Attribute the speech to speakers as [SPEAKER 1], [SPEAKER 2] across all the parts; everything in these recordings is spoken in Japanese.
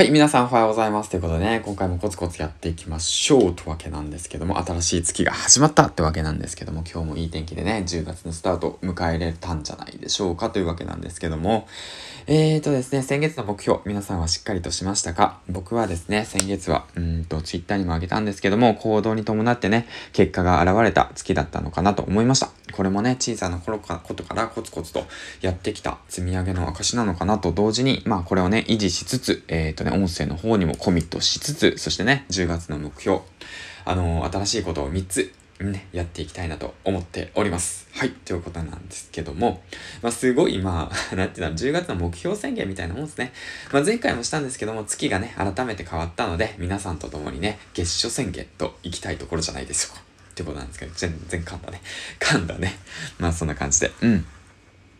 [SPEAKER 1] はい、皆さんおはようございます。ということでね、今回もコツコツやっていきましょうとわけなんですけども、新しい月が始まったってわけなんですけども、今日もいい天気でね、10月のスタートを迎えれたんじゃないでしょうかというわけなんですけども、えーとですね、先月の目標、皆さんはしっかりとしましたか？僕はですね、先月は、うんと、ツイッターにもあげたんですけども、行動に伴ってね、結果が現れた月だったのかなと思いました。これもね、小さな頃かことからコツコツとやってきた積み上げの証なのかなと同時に、まあこれをね、維持しつつ、えーとね、音声の方にもコミットしつつ、そしてね、10月の目標、あのー、新しいことを3つね、やっていきたいなと思っております。はい、ということなんですけども、まあ、すごい、まあ、なんていうの、10月の目標宣言みたいなもんですね。まあ、前回もしたんですけども、月がね、改めて変わったので、皆さんと共にね、月初宣言と行きたいところじゃないでしょうか。ってことなんですけど、全然噛んだね。噛んだね。まあ、そんな感じで。うん。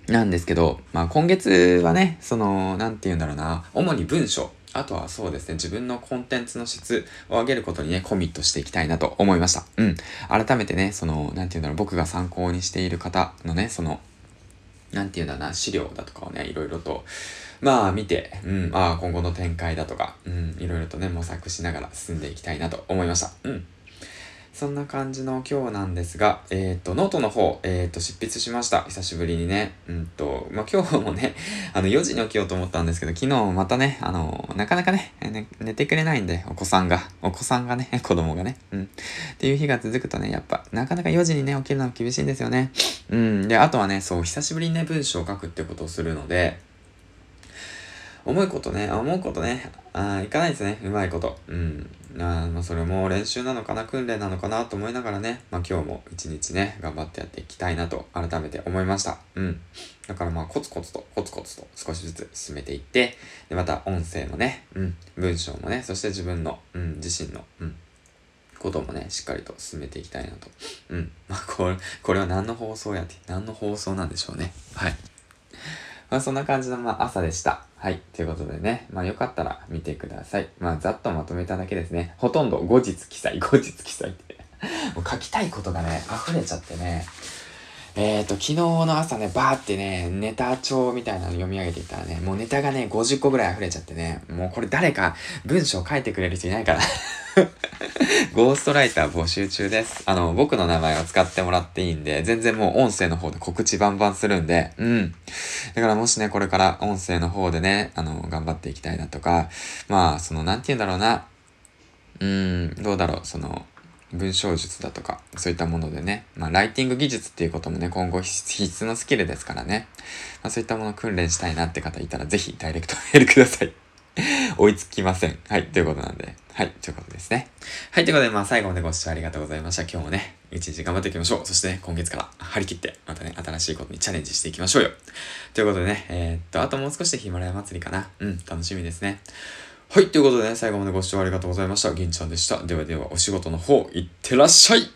[SPEAKER 1] なんですけど、まあ、今月はね、その、なんて言うんだろうな、主に文章あとはそうですね、自分のコンテンツの質を上げることにね、コミットしていきたいなと思いました。うん。改めてね、その、なんて言うんだろう、僕が参考にしている方のね、その、なんて言うんだな、資料だとかをね、いろいろと、まあ見て、うん、まあ、今後の展開だとか、うん、いろいろとね、模索しながら進んでいきたいなと思いました。うん。そんな感じの今日なんですが、えっ、ー、と、ノートの方、えっ、ー、と、執筆しました。久しぶりにね。うんと、まあ、今日もね、あの、4時に起きようと思ったんですけど、昨日またね、あの、なかなかね、ね寝てくれないんで、お子さんが、お子さんがね、子供がね、うん。っていう日が続くとね、やっぱ、なかなか4時にね、起きるのは厳しいんですよね。うん。で、あとはね、そう、久しぶりにね、文章を書くってことをするので、重いことね、重いことね、あいかないですね、うまいこと。うん。あまあ、それも練習なのかな、訓練なのかな？と思いながらね、まあ今日も一日ね、頑張ってやっていきたいなと改めて思いました。うん。だからまあコツコツと、コツコツと少しずつ進めていって、で、また音声もね、うん、文章もね、そして自分の、うん、自身の、うん、こともね、しっかりと進めていきたいなと。うん。まあ、これ、これは何の放送やって、何の放送なんでしょうね。はい。まあ、そんな感じの、まあ、朝でした。はい。ということでね。まあ、よかったら見てください。まあ、ざっとまとめただけですね。ほとんど後日記載、後日記載って もう書きたいことがね、溢れちゃってね。えっ、ー、と、昨日の朝ね、バーってね、ネタ帳みたいなの読み上げていったらね、もうネタがね、50個ぐらい溢れちゃってね、もうこれ誰か文章書いてくれる人いないから ゴーストライター募集中です。あの、僕の名前を使ってもらっていいんで、全然もう音声の方で告知バンバンするんで、うん。だからもしね、これから音声の方でね、あの、頑張っていきたいなとか、まあ、その、なんて言うんだろうな、うん、どうだろう、その、文章術だとか、そういったものでね、まあ、ライティング技術っていうこともね、今後必須のスキルですからね、まあ、そういったものを訓練したいなって方いたら、ぜひダイレクトメールください。追いつきません。はい、ということなんで。はい、ということですね。はい、ということで、まあ最後までご視聴ありがとうございました。今日もね、一日頑張っていきましょう。そしてね、今月から張り切って、またね、新しいことにチャレンジしていきましょうよ。ということでね、えー、っと、あともう少しでヒマラヤ祭りかな。うん、楽しみですね。はい、ということでね、最後までご視聴ありがとうございました。銀ちゃんでした。ではでは、お仕事の方、いってらっしゃい